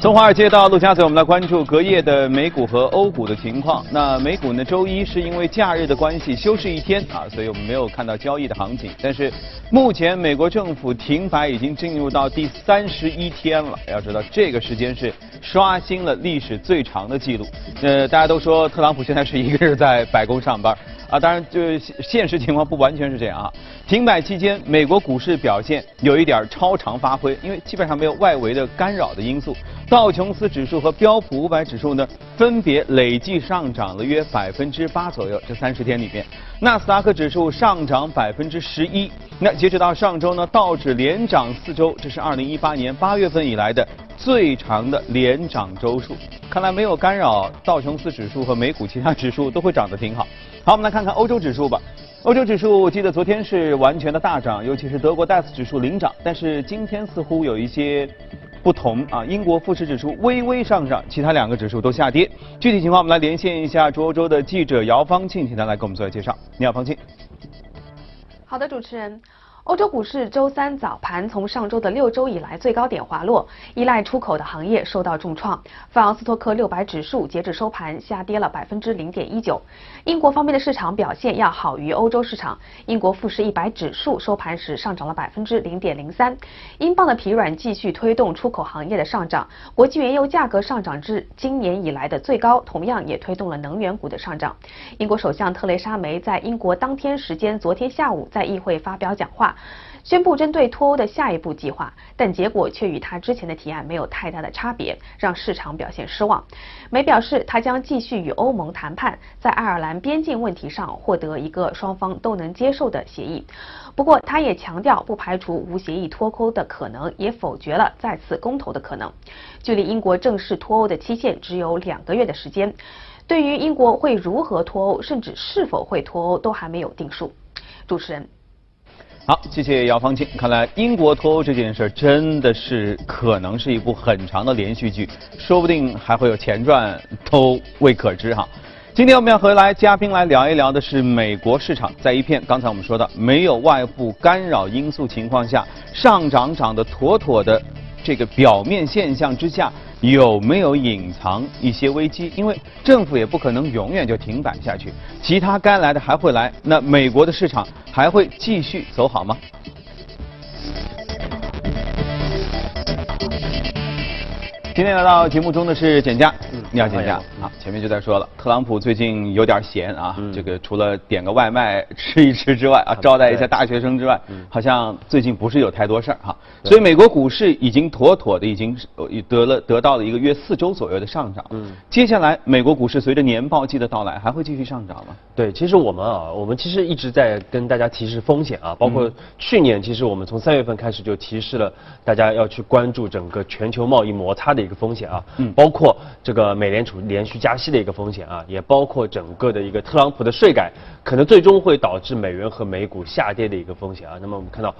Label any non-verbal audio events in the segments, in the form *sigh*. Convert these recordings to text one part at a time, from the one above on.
从华尔街到陆家嘴，我们来关注隔夜的美股和欧股的情况。那美股呢，周一是因为假日的关系休市一天啊，所以我们没有看到交易的行情。但是目前美国政府停摆已经进入到第三十一天了。要知道这个时间是刷新了历史最长的记录。呃，大家都说特朗普现在是一个人在白宫上班。啊，当然，就是现实情况不完全是这样啊。停摆期间，美国股市表现有一点超常发挥，因为基本上没有外围的干扰的因素。道琼斯指数和标普五百指数呢，分别累计上涨了约百分之八左右。这三十天里面，纳斯达克指数上涨百分之十一。那截止到上周呢，道指连涨四周，这是二零一八年八月份以来的最长的连涨周数。看来没有干扰，道琼斯指数和美股其他指数都会涨得挺好。好，我们来看看欧洲指数吧。欧洲指数，我记得昨天是完全的大涨，尤其是德国 DAX 指数领涨。但是今天似乎有一些不同啊，英国富时指数微微上涨，其他两个指数都下跌。具体情况，我们来连线一下卓欧洲的记者姚方庆，请他来给我们做一介绍。你好，方庆。好的，主持人。欧洲股市周三早盘从上周的六周以来最高点滑落，依赖出口的行业受到重创。法昂斯托克六百指数截至收盘下跌了百分之零点一九。英国方面的市场表现要好于欧洲市场，英国富时一百指数收盘时上涨了百分之零点零三。英镑的疲软继续推动出口行业的上涨，国际原油价格上涨至今年以来的最高，同样也推动了能源股的上涨。英国首相特蕾莎梅在英国当天时间昨天下午在议会发表讲话。宣布针对脱欧的下一步计划，但结果却与他之前的提案没有太大的差别，让市场表现失望。梅表示，他将继续与欧盟谈判，在爱尔兰边境问题上获得一个双方都能接受的协议。不过，他也强调不排除无协议脱欧的可能，也否决了再次公投的可能。距离英国正式脱欧的期限只有两个月的时间，对于英国会如何脱欧，甚至是否会脱欧，都还没有定数。主持人。好，谢谢姚方庆。看来英国脱欧这件事真的是可能是一部很长的连续剧，说不定还会有前传，都未可知哈。今天我们要和来嘉宾来聊一聊的是美国市场，在一片刚才我们说的没有外部干扰因素情况下，上涨涨得妥妥的这个表面现象之下。有没有隐藏一些危机？因为政府也不可能永远就停摆下去，其他该来的还会来。那美国的市场还会继续走好吗？今天来到节目中的是简家，你好，简家。好，前面就在说了，特朗普最近有点闲啊，这个除了点个外卖吃一吃之外啊，招待一下大学生之外，好像最近不是有太多事儿哈。所以美国股市已经妥妥的已经得了得到了一个约四周左右的上涨。嗯，接下来美国股市随着年报季的到来，还会继续上涨吗？对，其实我们啊，我们其实一直在跟大家提示风险啊，包括去年，其实我们从三月份开始就提示了大家要去关注整个全球贸易摩擦的一个风险啊，嗯，包括这个美联储连续加息的一个风险啊，也包括整个的一个特朗普的税改可能最终会导致美元和美股下跌的一个风险啊。那么我们看到。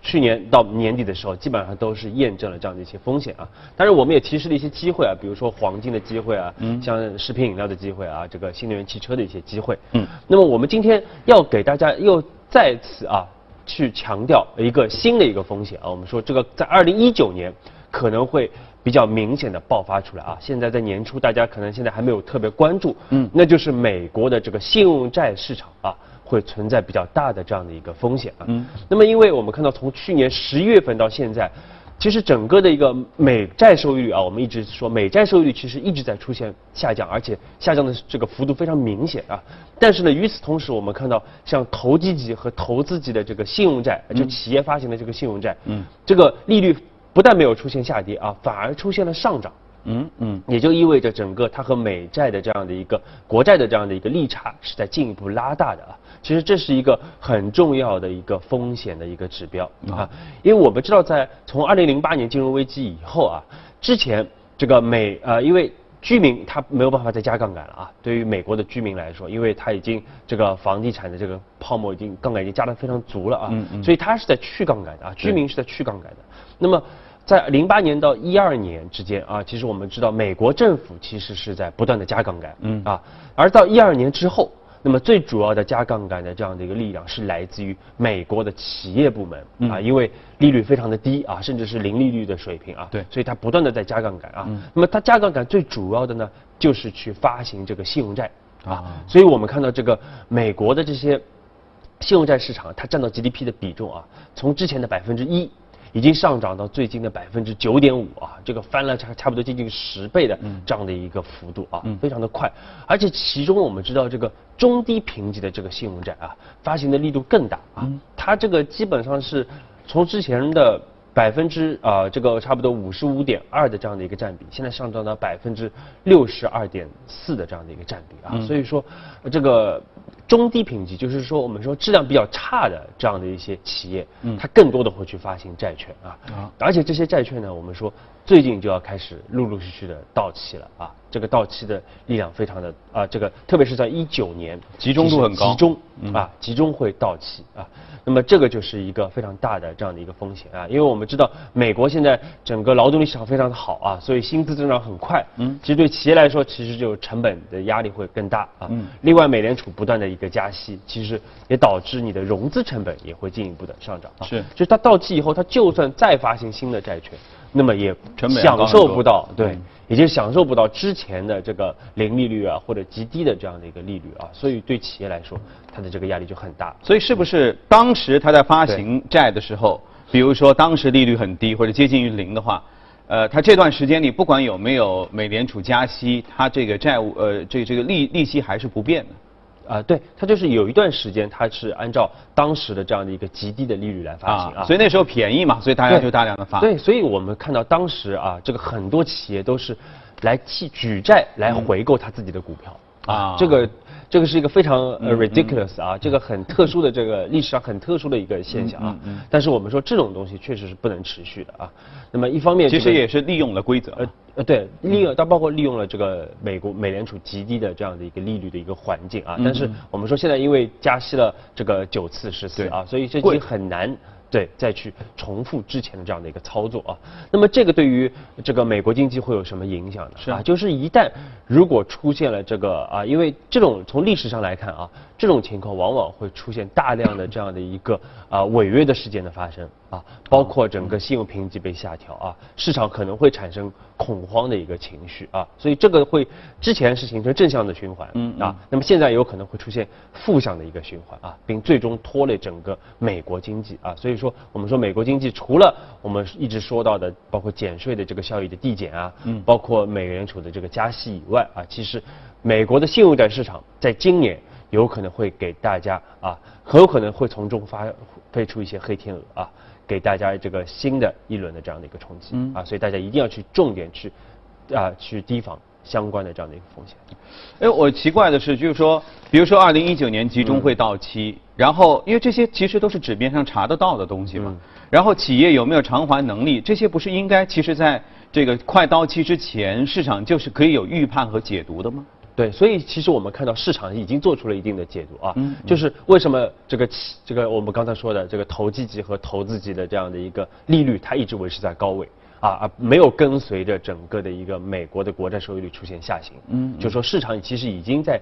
去年到年底的时候，基本上都是验证了这样的一些风险啊。但是，我们也提示了一些机会啊，比如说黄金的机会啊，嗯，像食品饮料的机会啊，这个新能源汽车的一些机会。嗯，那么我们今天要给大家又再次啊去强调一个新的一个风险啊。我们说这个在二零一九年可能会比较明显的爆发出来啊。现在在年初，大家可能现在还没有特别关注，嗯，那就是美国的这个信用债市场啊。会存在比较大的这样的一个风险啊。嗯。那么，因为我们看到从去年十一月份到现在，其实整个的一个美债收益率啊，我们一直说美债收益率其实一直在出现下降，而且下降的这个幅度非常明显啊。但是呢，与此同时，我们看到像投机级和投资级的这个信用债，就企业发行的这个信用债，嗯，这个利率不但没有出现下跌啊，反而出现了上涨。嗯嗯，也就意味着整个它和美债的这样的一个国债的这样的一个利差是在进一步拉大的啊。其实这是一个很重要的一个风险的一个指标啊，因为我们知道在从二零零八年金融危机以后啊，之前这个美呃，因为居民他没有办法再加杠杆了啊。对于美国的居民来说，因为他已经这个房地产的这个泡沫已经杠杆已经加得非常足了啊，所以他是在去杠杆的啊，居民是在去杠杆的。那么。在零八年到一二年之间啊，其实我们知道美国政府其实是在不断的加杠杆，嗯啊，而到一二年之后，那么最主要的加杠杆的这样的一个力量是来自于美国的企业部门啊，因为利率非常的低啊，甚至是零利率的水平啊，对，所以它不断的在加杠杆啊。那么它加杠杆最主要的呢，就是去发行这个信用债啊，所以我们看到这个美国的这些信用债市场，它占到 GDP 的比重啊，从之前的百分之一。已经上涨到最近的百分之九点五啊，这个翻了差差不多接近十倍的这样的一个幅度啊，非常的快。而且其中我们知道这个中低评级的这个信用债啊，发行的力度更大啊，它这个基本上是从之前的。百分之啊，这个差不多五十五点二的这样的一个占比，现在上涨到百分之六十二点四的这样的一个占比啊，所以说这个中低评级，就是说我们说质量比较差的这样的一些企业，它更多的会去发行债券啊，而且这些债券呢，我们说最近就要开始陆陆续续的到期了啊，这个到期的力量非常的啊，这个特别是在一九年，集中度很高，集中啊，集中会到期啊。那么这个就是一个非常大的这样的一个风险啊，因为我们知道美国现在整个劳动力市场非常的好啊，所以薪资增长很快。嗯，其实对企业来说，其实就成本的压力会更大啊。嗯。另外，美联储不断的一个加息，其实也导致你的融资成本也会进一步的上涨。是。就是它到期以后，它就算再发行新的债券，那么也享受不到对。也就享受不到之前的这个零利率啊，或者极低的这样的一个利率啊，所以对企业来说，它的这个压力就很大。所以是不是当时它在发行债的时候，比如说当时利率很低或者接近于零的话，呃，它这段时间里不管有没有美联储加息，它这个债务呃这这个利利息还是不变的。啊，对，它就是有一段时间，它是按照当时的这样的一个极低的利率来发行啊，所以那时候便宜嘛，所以大家就大量的发。对，所以我们看到当时啊，这个很多企业都是来替举债来回购他自己的股票啊，这个。这个是一个非常 ridiculous 啊，这个很特殊的这个历史上很特殊的一个现象啊。但是我们说这种东西确实是不能持续的啊。那么一方面其实也是利用了规则。呃呃对，利用它包括利用了这个美国美联储极低的这样的一个利率的一个环境啊。但是我们说现在因为加息了这个九次十次啊，所以这已经很难。对，再去重复之前的这样的一个操作啊，那么这个对于这个美国经济会有什么影响呢？是啊，就是一旦如果出现了这个啊，因为这种从历史上来看啊，这种情况往往会出现大量的这样的一个啊违约的事件的发生。啊，包括整个信用评级被下调啊，市场可能会产生恐慌的一个情绪啊，所以这个会之前是形成正向的循环，嗯啊，那么现在有可能会出现负向的一个循环啊，并最终拖累整个美国经济啊，所以说我们说美国经济除了我们一直说到的包括减税的这个效益的递减啊，嗯，包括美联储的这个加息以外啊，其实美国的信用债市场在今年有可能会给大家啊，很有可能会从中发飞出一些黑天鹅啊。给大家这个新的一轮的这样的一个冲击啊，所以大家一定要去重点去啊去提防相关的这样的一个风险。哎，我奇怪的是，就是说，比如说二零一九年集中会到期，然后因为这些其实都是纸面上查得到的东西嘛，然后企业有没有偿还能力，这些不是应该其实在这个快到期之前，市场就是可以有预判和解读的吗？对，所以其实我们看到市场已经做出了一定的解读啊，嗯就是为什么这个这个我们刚才说的这个投机级和投资级的这样的一个利率，它一直维持在高位啊啊，没有跟随着整个的一个美国的国债收益率出现下行，嗯，就说市场其实已经在。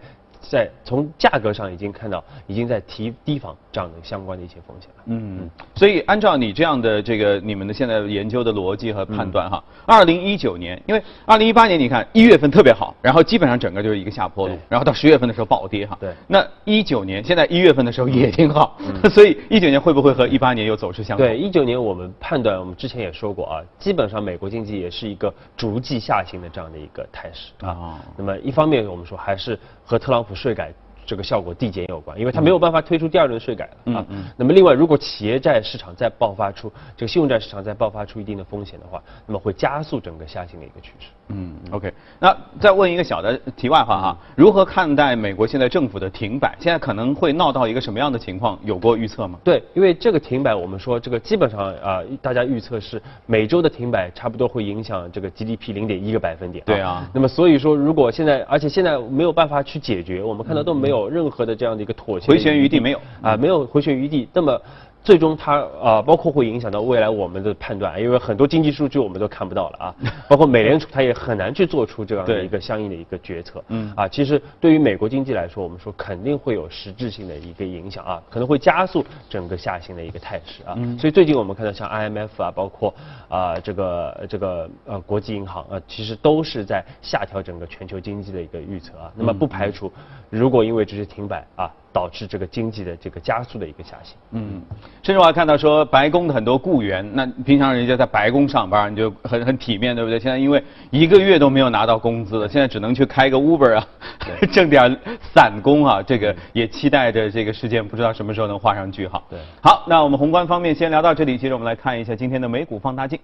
在从价格上已经看到，已经在提提防这样的相关的一些风险了。嗯，所以按照你这样的这个你们的现在研究的逻辑和判断哈，二零一九年，因为二零一八年你看一月份特别好，然后基本上整个就是一个下坡路，然后到十月份的时候暴跌哈。对。那一九年现在一月份的时候也挺好，*laughs* 所以一九年会不会和一八年又走势相同？对，一九年我们判断，我们之前也说过啊，基本上美国经济也是一个逐季下行的这样的一个态势啊。那么一方面我们说还是和特朗普税改。这个效果递减有关，因为它没有办法推出第二轮税改了啊。那么另外，如果企业债市场再爆发出这个信用债市场再爆发出一定的风险的话，那么会加速整个下行的一个趋势。嗯，OK。那再问一个小的题外话哈，如何看待美国现在政府的停摆？现在可能会闹到一个什么样的情况？有过预测吗？对，因为这个停摆，我们说这个基本上啊，大家预测是每周的停摆差不多会影响这个 GDP 零点一个百分点。对啊。那么所以说，如果现在而且现在没有办法去解决，我们看到都没有任何的这样的一个妥协，回旋余地没有啊，没有回旋余地。那么。最终它啊，包括会影响到未来我们的判断，因为很多经济数据我们都看不到了啊。*laughs* 包括美联储它也很难去做出这样的一个相应的一个决策。嗯。啊，其实对于美国经济来说，我们说肯定会有实质性的一个影响啊，可能会加速整个下行的一个态势啊。嗯。所以最近我们看到像 IMF 啊，包括啊这个这个呃国际银行啊，其实都是在下调整个全球经济的一个预测啊。那么不排除如果因为这些停摆啊。导致这个经济的这个加速的一个下行。嗯，甚至我还看到说，白宫的很多雇员，那平常人家在白宫上班，你就很很体面，对不对？现在因为一个月都没有拿到工资了，现在只能去开个 Uber 啊，*laughs* 挣点散工啊。这个也期待着这个事件，不知道什么时候能画上句号。对，好，那我们宏观方面先聊到这里，接着我们来看一下今天的美股放大镜。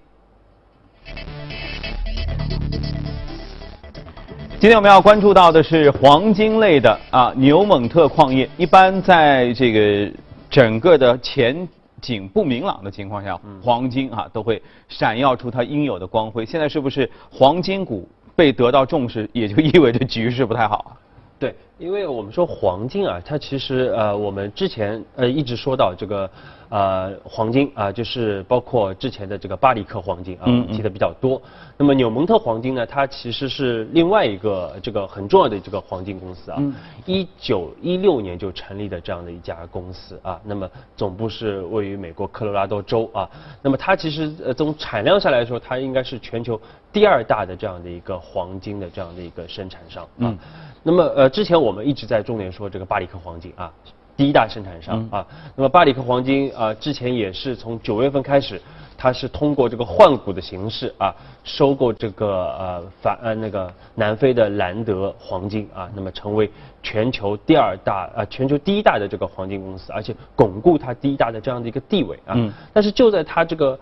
今天我们要关注到的是黄金类的啊，牛蒙特矿业。一般在这个整个的前景不明朗的情况下，黄金啊都会闪耀出它应有的光辉。现在是不是黄金股被得到重视，也就意味着局势不太好？啊对，因为我们说黄金啊，它其实呃，我们之前呃一直说到这个。呃，黄金啊，就是包括之前的这个巴里克黄金啊，提的比较多。那么纽蒙特黄金呢，它其实是另外一个这个很重要的这个黄金公司啊。一九一六年就成立的这样的一家公司啊。那么总部是位于美国科罗拉多州啊。那么它其实呃从产量上来说，它应该是全球第二大的这样的一个黄金的这样的一个生产商啊。那么呃之前我们一直在重点说这个巴里克黄金啊。第一大生产商啊，那么巴里克黄金啊，之前也是从九月份开始，它是通过这个换股的形式啊，收购这个呃法呃那个南非的兰德黄金啊，那么成为全球第二大啊全球第一大的这个黄金公司，而且巩固它第一大的这样的一个地位啊。但是就在它这个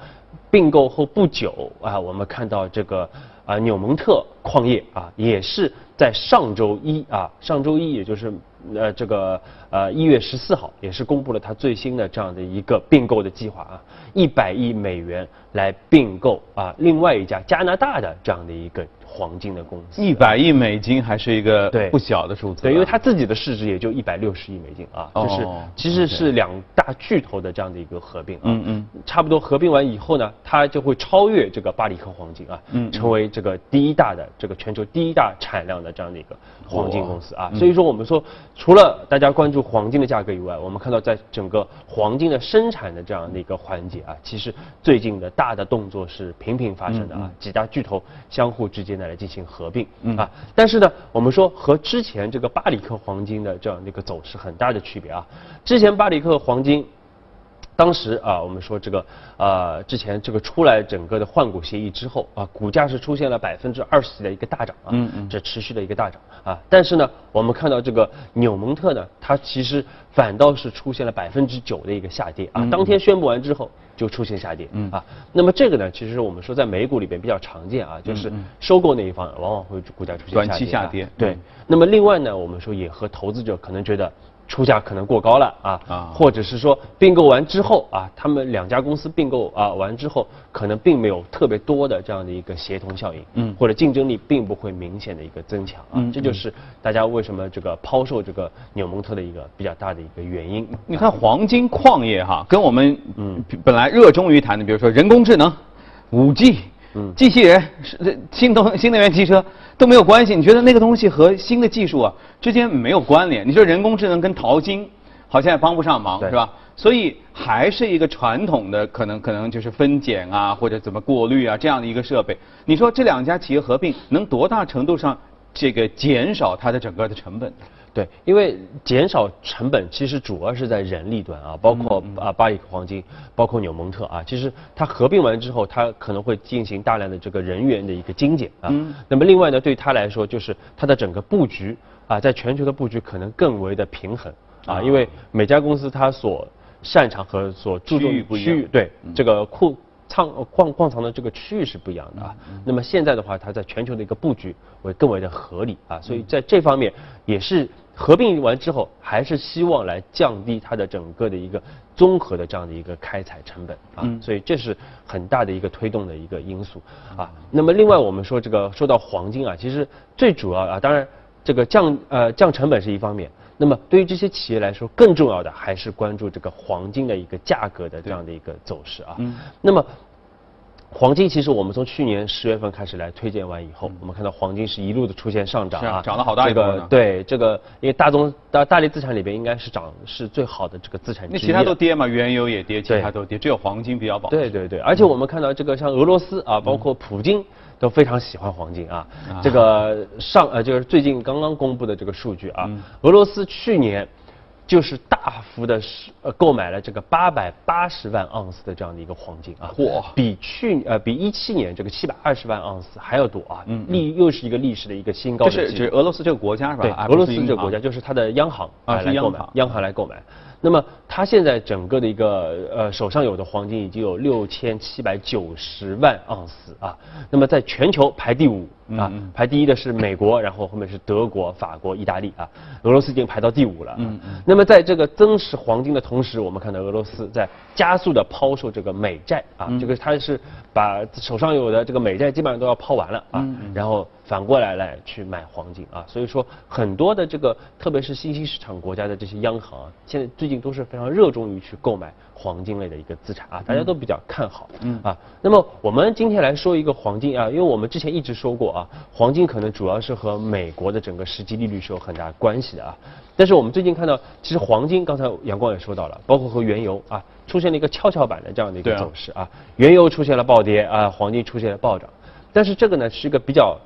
并购后不久啊，我们看到这个啊纽蒙特矿业啊，也是在上周一啊上周一也就是。呃，这个呃一月十四号也是公布了它最新的这样的一个并购的计划啊，一百亿美元来并购啊另外一家加拿大的这样的一个。黄金的公司。一百亿美金还是一个不小的数字，对，因为它自己的市值也就一百六十亿美金啊，就是其实是两大巨头的这样的一个合并啊，嗯嗯，差不多合并完以后呢，它就会超越这个巴里克黄金啊，嗯，成为这个第一大的这个全球第一大产量的这样的一个黄金公司啊，所以说我们说除了大家关注黄金的价格以外，我们看到在整个黄金的生产的这样的一个环节啊，其实最近的大的动作是频频发生的啊，几大巨头相互之间。来进行合并啊，但是呢，我们说和之前这个巴里克黄金的这样的一个走势很大的区别啊。之前巴里克黄金，当时啊，我们说这个呃，之前这个出来整个的换股协议之后啊，股价是出现了百分之二十的一个大涨啊，嗯嗯，这持续的一个大涨啊。但是呢，我们看到这个纽蒙特呢，它其实反倒是出现了百分之九的一个下跌啊。当天宣布完之后。就出现下跌，嗯啊，那么这个呢，其实我们说在美股里边比较常见啊，就是收购那一方往往会股价出现短期下跌，对。那么另外呢，我们说也和投资者可能觉得。出价可能过高了啊，或者是说并购完之后啊，他们两家公司并购啊完之后，可能并没有特别多的这样的一个协同效应，嗯，或者竞争力并不会明显的一个增强啊，这就是大家为什么这个抛售这个纽蒙特的一个比较大的一个原因。你看黄金矿业哈，跟我们嗯本来热衷于谈的，比如说人工智能、五 G。嗯，机器人是新能新能源汽车都没有关系。你觉得那个东西和新的技术啊之间没有关联？你说人工智能跟淘金好像也帮不上忙，是吧？所以还是一个传统的，可能可能就是分拣啊或者怎么过滤啊这样的一个设备。你说这两家企业合并能多大程度上这个减少它的整个的成本？对，因为减少成本其实主要是在人力端啊，包括啊巴里克黄金，包括纽蒙特啊，其实它合并完之后，它可能会进行大量的这个人员的一个精简啊。那么另外呢，对它来说，就是它的整个布局啊，在全球的布局可能更为的平衡啊，因为每家公司它所擅长和所注重区域对这个库。仓矿矿藏的这个区域是不一样的啊，那么现在的话，它在全球的一个布局会更为的合理啊，所以在这方面也是合并完之后，还是希望来降低它的整个的一个综合的这样的一个开采成本啊，所以这是很大的一个推动的一个因素啊。那么另外我们说这个说到黄金啊，其实最主要啊，当然这个降呃降成本是一方面，那么对于这些企业来说，更重要的还是关注这个黄金的一个价格的这样的一个走势啊。嗯。那么。黄金其实我们从去年十月份开始来推荐完以后，我们看到黄金是一路的出现上涨啊，涨了好大一个对这个，因为大宗大大力资产里边应该是涨是最好的这个资产。那其他都跌嘛，原油也跌，其他都跌，只有黄金比较保。对对对，而且我们看到这个像俄罗斯啊，包括普京都非常喜欢黄金啊。这个上呃就是最近刚刚公布的这个数据啊，俄罗斯去年。就是大幅的是呃购买了这个八百八十万盎司的这样的一个黄金啊，嚯，比去呃比一七年这个七百二十万盎司还要多啊，嗯，历又是一个历史的一个新高。就是指俄罗斯这个国家是吧？对，俄罗斯这个国家就是它的央行啊来购买，央行来购买。那么它现在整个的一个呃手上有的黄金已经有六千七百九十万盎司啊，那么在全球排第五。啊，排第一的是美国，然后后面是德国、法国、意大利啊，俄罗斯已经排到第五了。嗯嗯。那么在这个增持黄金的同时，我们看到俄罗斯在加速的抛售这个美债啊，这个它是把手上有的这个美债基本上都要抛完了啊，然后反过来来去买黄金啊，所以说很多的这个特别是新兴市场国家的这些央行啊，现在最近都是非常热衷于去购买黄金类的一个资产啊，大家都比较看好。嗯。啊，那么我们今天来说一个黄金啊，因为我们之前一直说过啊。黄金可能主要是和美国的整个实际利率是有很大关系的啊，但是我们最近看到，其实黄金刚才阳光也说到了，包括和原油啊，出现了一个跷跷板的这样的一个走势啊，原油出现了暴跌啊，黄金出现了暴涨，但是这个呢是一个比较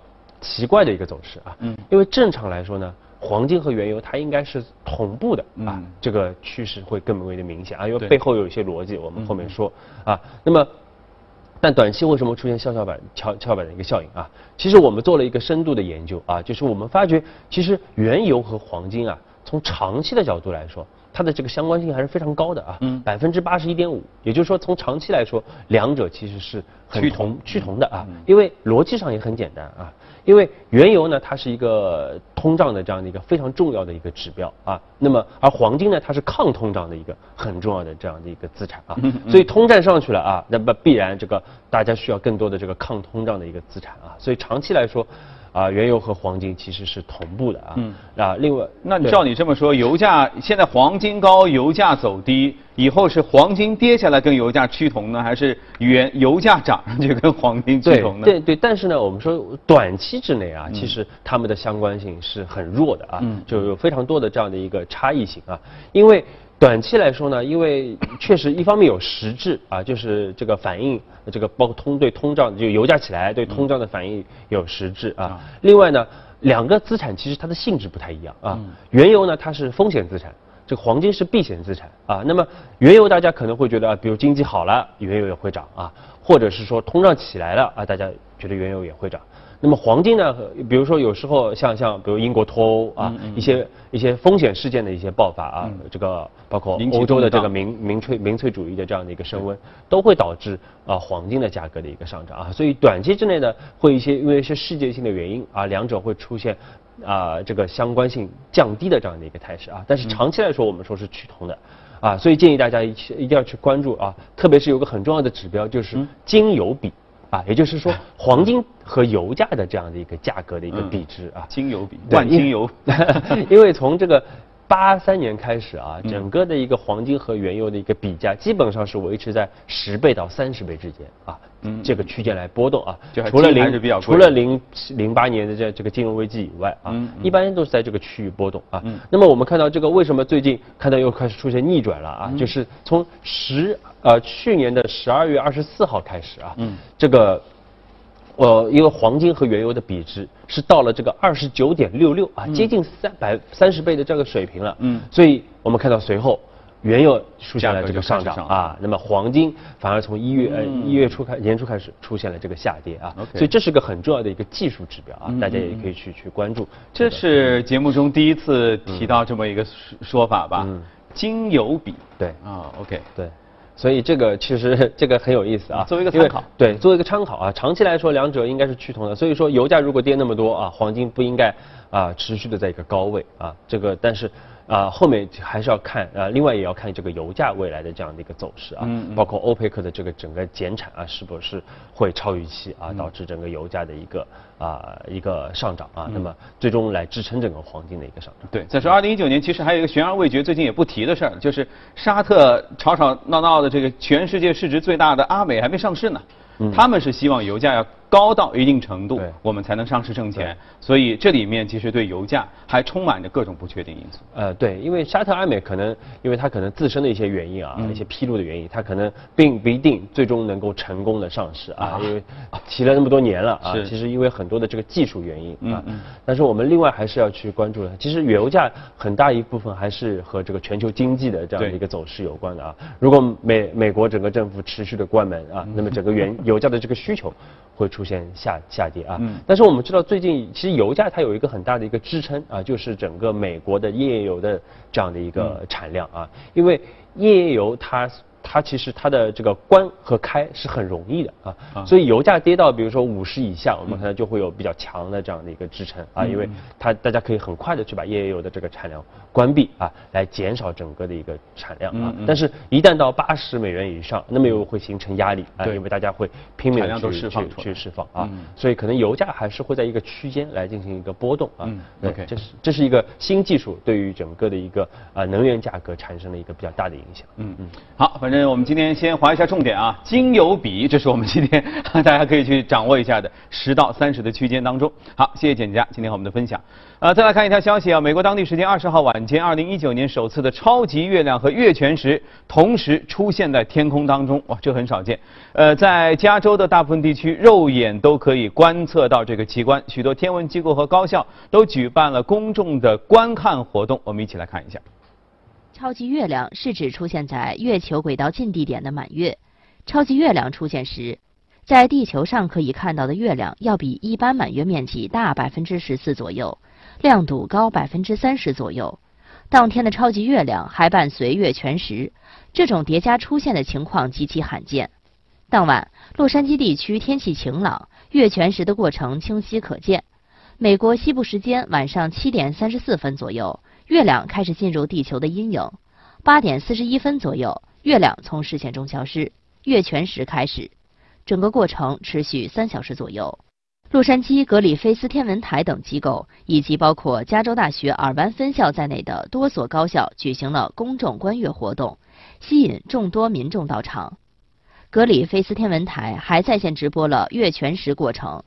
奇怪的一个走势啊，嗯，因为正常来说呢，黄金和原油它应该是同步的啊，这个趋势会更为的明显。啊，因为背后有一些逻辑，我们后面说。啊，那么。但短期为什么出现跷跷板、跷跷板的一个效应啊？其实我们做了一个深度的研究啊，就是我们发觉，其实原油和黄金啊，从长期的角度来说，它的这个相关性还是非常高的啊，百分之八十一点五。也就是说，从长期来说，两者其实是趋同。趋同的啊，因为逻辑上也很简单啊。因为原油呢，它是一个通胀的这样的一个非常重要的一个指标啊。那么，而黄金呢，它是抗通胀的一个很重要的这样的一个资产啊。所以通胀上去了啊，那么必然这个大家需要更多的这个抗通胀的一个资产啊。所以长期来说。啊，原油和黄金其实是同步的啊。嗯。啊，另外，那照你这么说，油价现在黄金高，油价走低，以后是黄金跌下来跟油价趋同呢，还是原油价涨上去跟黄金趋同呢？对对，但是呢，我们说短期之内啊，其实它们的相关性是很弱的啊，就有非常多的这样的一个差异性啊，因为。短期来说呢，因为确实一方面有实质啊，就是这个反应，这个包括通对通胀，就油价起来对通胀的反应有实质啊。另外呢，两个资产其实它的性质不太一样啊。原油呢，它是风险资产，这个黄金是避险资产啊。那么原油大家可能会觉得啊，比如经济好了，原油也会涨啊，或者是说通胀起来了啊，大家觉得原油也会涨。那么黄金呢？比如说有时候像像比如英国脱欧啊，一些一些风险事件的一些爆发啊，这个包括欧洲的这个民民粹民粹主义的这样的一个升温，都会导致啊黄金的价格的一个上涨啊。所以短期之内呢，会一些因为一些世界性的原因啊，两者会出现啊这个相关性降低的这样的一个态势啊。但是长期来说，我们说是趋同的啊，所以建议大家一一定要去关注啊，特别是有个很重要的指标就是金油比。啊，也就是说，*laughs* 黄金和油价的这样的一个价格的一个比值啊，金油比万金油，因为 *laughs* 从这个。八三年开始啊，整个的一个黄金和原油的一个比价，基本上是维持在十倍到三十倍之间啊，这个区间来波动啊。除了零除了零零八年的这这个金融危机以外啊，一般都是在这个区域波动啊。那么我们看到这个为什么最近看到又开始出现逆转了啊？就是从十呃去年的十二月二十四号开始啊，这个。呃，因为黄金和原油的比值是到了这个二十九点六六啊，接近三百三十倍的这个水平了。嗯，所以我们看到随后原油出现了这个上涨啊，那么黄金反而从一月呃一月初开年初开始出现了这个下跌啊。所以这是个很重要的一个技术指标啊，大家也可以去去关注。这是节目中第一次提到这么一个说法吧？嗯金油比对啊，OK 对。所以这个其实 *laughs* 这个很有意思啊，作为一个参考，对，作为一个参考啊，长期来说两者应该是趋同的。所以说油价如果跌那么多啊，黄金不应该啊持续的在一个高位啊。这个但是啊，后面还是要看啊，另外也要看这个油价未来的这样的一个走势啊，包括欧佩克的这个整个减产啊，是不是会超预期啊，导致整个油价的一个啊一个上涨啊，那么最终来支撑整个黄金的一个上涨。对，再说二零一九年，其实还有一个悬而未决，最近也不提的事儿，就是沙特吵吵闹闹的这个全世界市值最大的阿美还没上市呢，他们是希望油价要。高到一定程度，我们才能上市挣钱。所以这里面其实对油价还充满着各种不确定因素。呃，对，因为沙特阿美可能，因为它可能自身的一些原因啊，一些披露的原因，它可能并不一定最终能够成功的上市啊，因为提了那么多年了啊。其实因为很多的这个技术原因啊。但是我们另外还是要去关注的，其实油价很大一部分还是和这个全球经济的这样的一个走势有关的啊。如果美美国整个政府持续的关门啊，那么整个原油价的这个需求。会出现下下跌啊，但是我们知道最近其实油价它有一个很大的一个支撑啊，就是整个美国的页岩油的这样的一个产量啊，因为页岩油它。它其实它的这个关和开是很容易的啊，所以油价跌到比如说五十以下，我们可能就会有比较强的这样的一个支撑啊，因为它大家可以很快的去把页岩油的这个产量关闭啊，来减少整个的一个产量啊。但是，一旦到八十美元以上，那么又会形成压力啊，因为大家会拼命的去去去释放啊，所以可能油价还是会在一个区间来进行一个波动啊。OK，这是这是一个新技术对于整个的一个啊能源价格产生了一个比较大的影响。嗯嗯，好，反正。我们今天先划一下重点啊，金油比，这是我们今天大家可以去掌握一下的十到三十的区间当中。好，谢谢简家今天和我们的分享。呃，再来看一条消息啊，美国当地时间二十号晚间，二零一九年首次的超级月亮和月全食同时出现在天空当中，哇，这很少见。呃，在加州的大部分地区，肉眼都可以观测到这个奇观，许多天文机构和高校都举办了公众的观看活动，我们一起来看一下。超级月亮是指出现在月球轨道近地点的满月。超级月亮出现时，在地球上可以看到的月亮要比一般满月面积大百分之十四左右，亮度高百分之三十左右。当天的超级月亮还伴随月全食，这种叠加出现的情况极其罕见。当晚，洛杉矶地区天气晴朗，月全食的过程清晰可见。美国西部时间晚上七点三十四分左右。月亮开始进入地球的阴影，八点四十一分左右，月亮从视线中消失，月全食开始。整个过程持续三小时左右。洛杉矶格里菲斯天文台等机构以及包括加州大学尔湾分校在内的多所高校举行了公众观月活动，吸引众多民众到场。格里菲斯天文台还在线直播了月全食过程。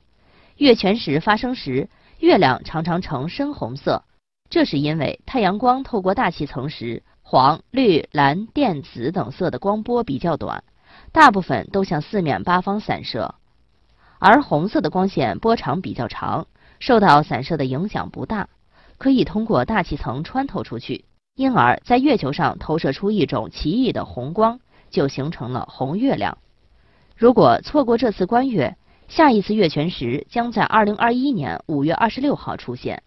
月全食发生时，月亮常常呈深红色。这是因为太阳光透过大气层时，黄、绿、蓝、靛、紫等色的光波比较短，大部分都向四面八方散射，而红色的光线波长比较长，受到散射的影响不大，可以通过大气层穿透出去，因而，在月球上投射出一种奇异的红光，就形成了红月亮。如果错过这次观月，下一次月全食将在二零二一年五月二十六号出现。